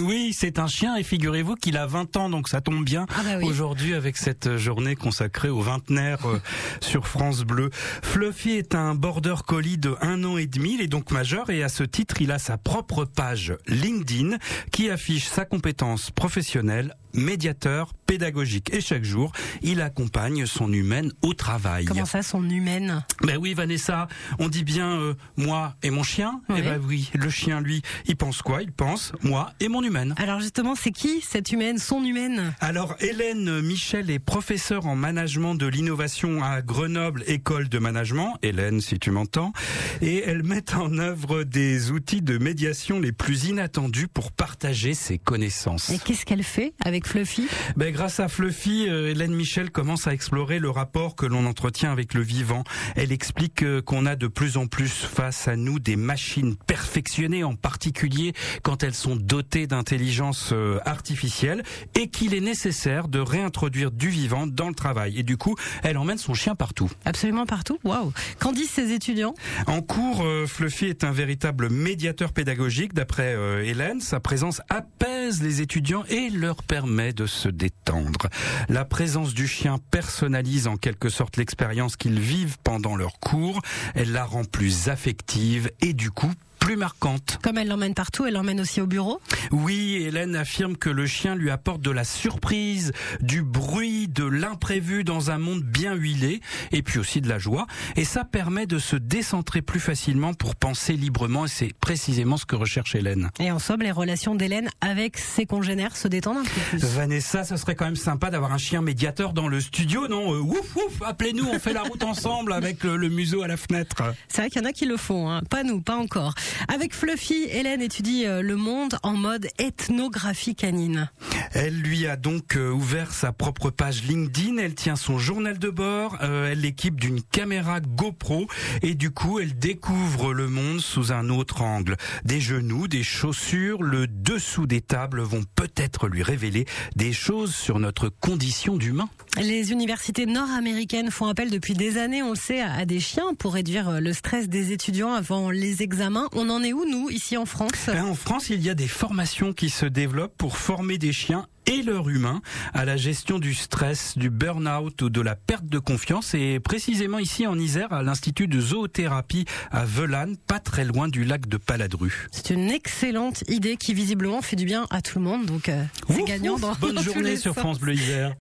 Oui, c'est un chien et figurez-vous qu'il a 20 ans, donc ça tombe bien Ah bah oui. aujourd'hui avec cette journée consacrée aux vingtenaires euh, sur France Bleu. Fluffy est un border collie de un an et demi, il est donc majeur et à ce titre, il a sa propre page LinkedIn qui affiche sa compétence professionnelle médiateur pédagogique et chaque jour, il accompagne son humaine au travail. Comment ça, son humaine? Ben oui, Vanessa, on dit bien euh, moi et mon chien. Oui. Eh ben oui, le chien, lui, il pense quoi? Il pense moi et mon humaine. Alors justement, c'est qui cette humaine, son humaine? Alors, Hélène Michel est professeure en management de l'innovation à Grenoble École de Management. Hélène, si tu m'entends. Et elle met en œuvre des outils de médiation les plus inattendus pour partager ses connaissances. Et qu'est-ce qu'elle fait avec Fluffy Ben, grâce à Fluffy, euh, Hélène Michel commence à explorer le rapport que l'on entretient avec le vivant. Elle explique euh, qu'on a de plus en plus face à nous des machines perfectionnées, en particulier quand elles sont dotées d'intelligence euh, artificielle, et qu'il est nécessaire de réintroduire du vivant dans le travail. Et du coup, elle emmène son chien partout. Absolument partout Waouh Qu'en disent ses étudiants? En cours, Fluffy est un véritable médiateur pédagogique, d'après Hélène. Sa présence les étudiants et leur permet de se détendre. La présence du chien personnalise en quelque sorte l'expérience qu'ils vivent pendant leur cours. Elle la rend plus affective et du coup plus marquante. Comme elle l'emmène partout, elle l'emmène aussi au bureau Oui, Hélène affirme que le chien lui apporte de la surprise, du bruit, de l'imprévu dans un monde bien huilé, et puis aussi de la joie. Et ça permet de se décentrer plus facilement pour penser librement, et c'est précisément ce que recherche Hélène. Et en somme, les relations d'Hélène avec ses congénères se détendent un peu plus. Vanessa, ça serait quand même sympa d'avoir un chien médiateur dans le studio, non Euh, Ouf, ouf, appelez-nous, on fait la route ensemble avec le, le museau à la fenêtre. C'est vrai qu'il y en a qui le font, hein. pas nous, pas encore. Avec Fluffy, Hélène étudie euh, le monde en mode ethnographie canine. Elle lui a donc euh, ouvert sa propre page LinkedIn, elle tient son journal de bord, euh, elle l'équipe d'une caméra GoPro et du coup elle découvre le monde sous un autre angle. Des genoux, des chaussures, le dessous des tables vont peut-être lui révéler des choses sur notre condition d'humain. Les universités nord-américaines font appel depuis des années, on le sait, à des chiens pour réduire euh, le stress des étudiants avant les examens. On en est où, nous, ici en France? Ben, En France, il y a des formations qui se développent pour former des chiens et leurs humains à la gestion du stress, du burn-out ou de la perte de confiance et précisément ici en Isère à l'Institut de zoothérapie à Velane, pas très loin du lac de Paladru. C'est une excellente idée qui visiblement fait du bien à tout le monde, donc euh, c'est gagnant ouf, dans Bonne dans journée les sur. France Bleu Isère.